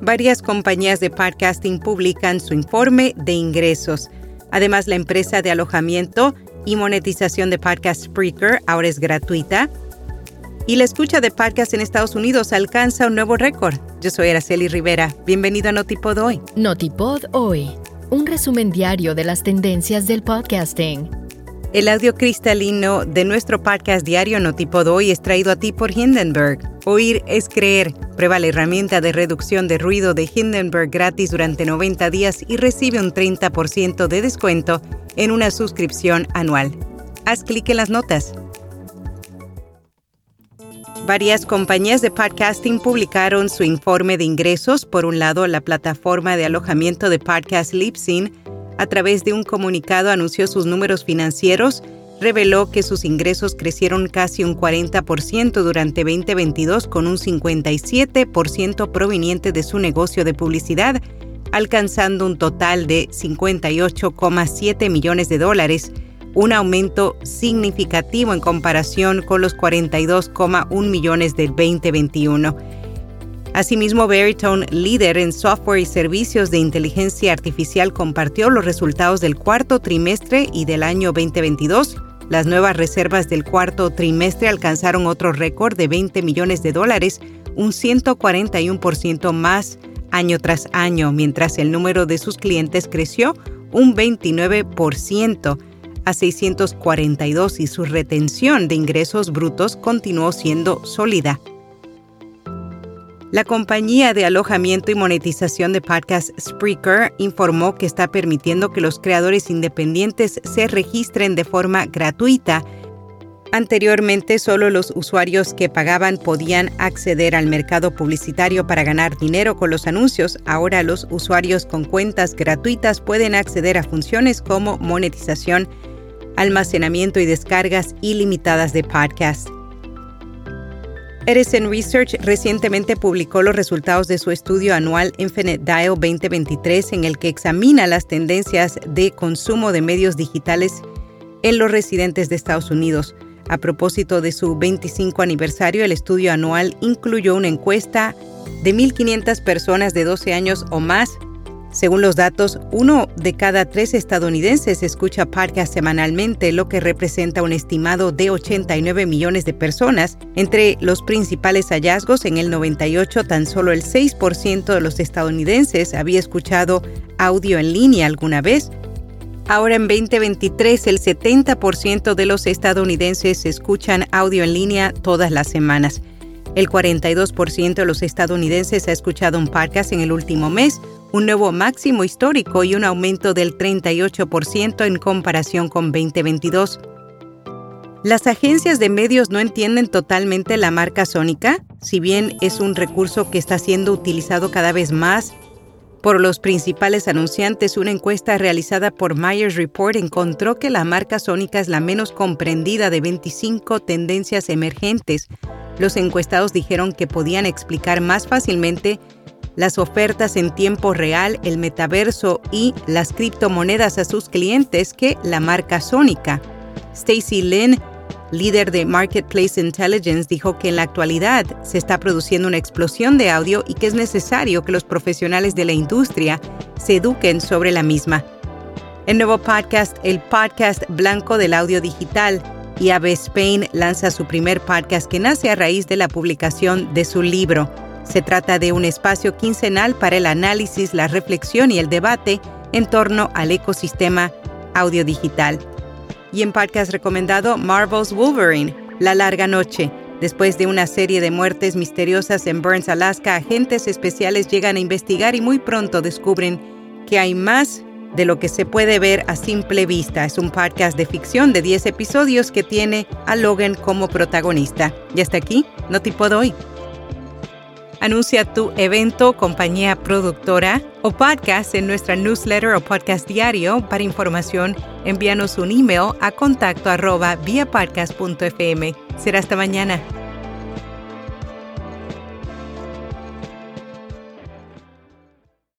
Varias compañías de podcasting publican su informe de ingresos. Además, la empresa de alojamiento y monetización de podcast Spreaker ahora es gratuita. Y la escucha de podcast en Estados Unidos alcanza un nuevo récord. Yo soy Araceli Rivera. Bienvenido a Notipod Hoy. Notipod Hoy, un resumen diario de las tendencias del podcasting. El audio cristalino de nuestro podcast diario Notipod Hoy es traído a ti por Hindenburg. Oír es creer. Prueba la herramienta de reducción de ruido de Hindenburg gratis durante 90 días y recibe un 30% de descuento en una suscripción anual. Haz clic en las notas. Varias compañías de podcasting publicaron su informe de ingresos. Por un lado, la plataforma de alojamiento de podcast Libsyn a través de un comunicado anunció sus números financieros, reveló que sus ingresos crecieron casi un 40% durante 2022 con un 57% proveniente de su negocio de publicidad, alcanzando un total de 58,7 millones de dólares, un aumento significativo en comparación con los 42,1 millones del 2021. Asimismo, Veritone, líder en software y servicios de inteligencia artificial, compartió los resultados del cuarto trimestre y del año 2022. Las nuevas reservas del cuarto trimestre alcanzaron otro récord de 20 millones de dólares, un 141% más año tras año, mientras el número de sus clientes creció un 29% a 642 y su retención de ingresos brutos continuó siendo sólida. La compañía de alojamiento y monetización de podcast Spreaker informó que está permitiendo que los creadores independientes se registren de forma gratuita. Anteriormente, solo los usuarios que pagaban podían acceder al mercado publicitario para ganar dinero con los anuncios. Ahora los usuarios con cuentas gratuitas pueden acceder a funciones como monetización, almacenamiento y descargas ilimitadas de podcasts. Edison Research recientemente publicó los resultados de su estudio anual Infinite Dial 2023 en el que examina las tendencias de consumo de medios digitales en los residentes de Estados Unidos. A propósito de su 25 aniversario, el estudio anual incluyó una encuesta de 1.500 personas de 12 años o más según los datos, uno de cada tres estadounidenses escucha podcast semanalmente, lo que representa un estimado de 89 millones de personas. Entre los principales hallazgos, en el 98 tan solo el 6% de los estadounidenses había escuchado audio en línea alguna vez. Ahora en 2023 el 70% de los estadounidenses escuchan audio en línea todas las semanas. El 42% de los estadounidenses ha escuchado un podcast en el último mes, un nuevo máximo histórico y un aumento del 38% en comparación con 2022. Las agencias de medios no entienden totalmente la marca sónica, si bien es un recurso que está siendo utilizado cada vez más por los principales anunciantes, una encuesta realizada por Myers Report encontró que la marca sónica es la menos comprendida de 25 tendencias emergentes. Los encuestados dijeron que podían explicar más fácilmente las ofertas en tiempo real, el metaverso y las criptomonedas a sus clientes que la marca sónica. Stacy Lynn, líder de Marketplace Intelligence, dijo que en la actualidad se está produciendo una explosión de audio y que es necesario que los profesionales de la industria se eduquen sobre la misma. El nuevo podcast, el podcast blanco del audio digital, y Ave Spain lanza su primer podcast que nace a raíz de la publicación de su libro. Se trata de un espacio quincenal para el análisis, la reflexión y el debate en torno al ecosistema audio digital. Y en podcast recomendado Marvel's Wolverine, La larga noche. Después de una serie de muertes misteriosas en Burns, Alaska, agentes especiales llegan a investigar y muy pronto descubren que hay más de lo que se puede ver a simple vista. Es un podcast de ficción de 10 episodios que tiene a Logan como protagonista. Y hasta aquí, no puedo hoy. Anuncia tu evento, compañía productora o podcast en nuestra newsletter o podcast diario. Para información, envíanos un email a contacto arroba Será hasta mañana.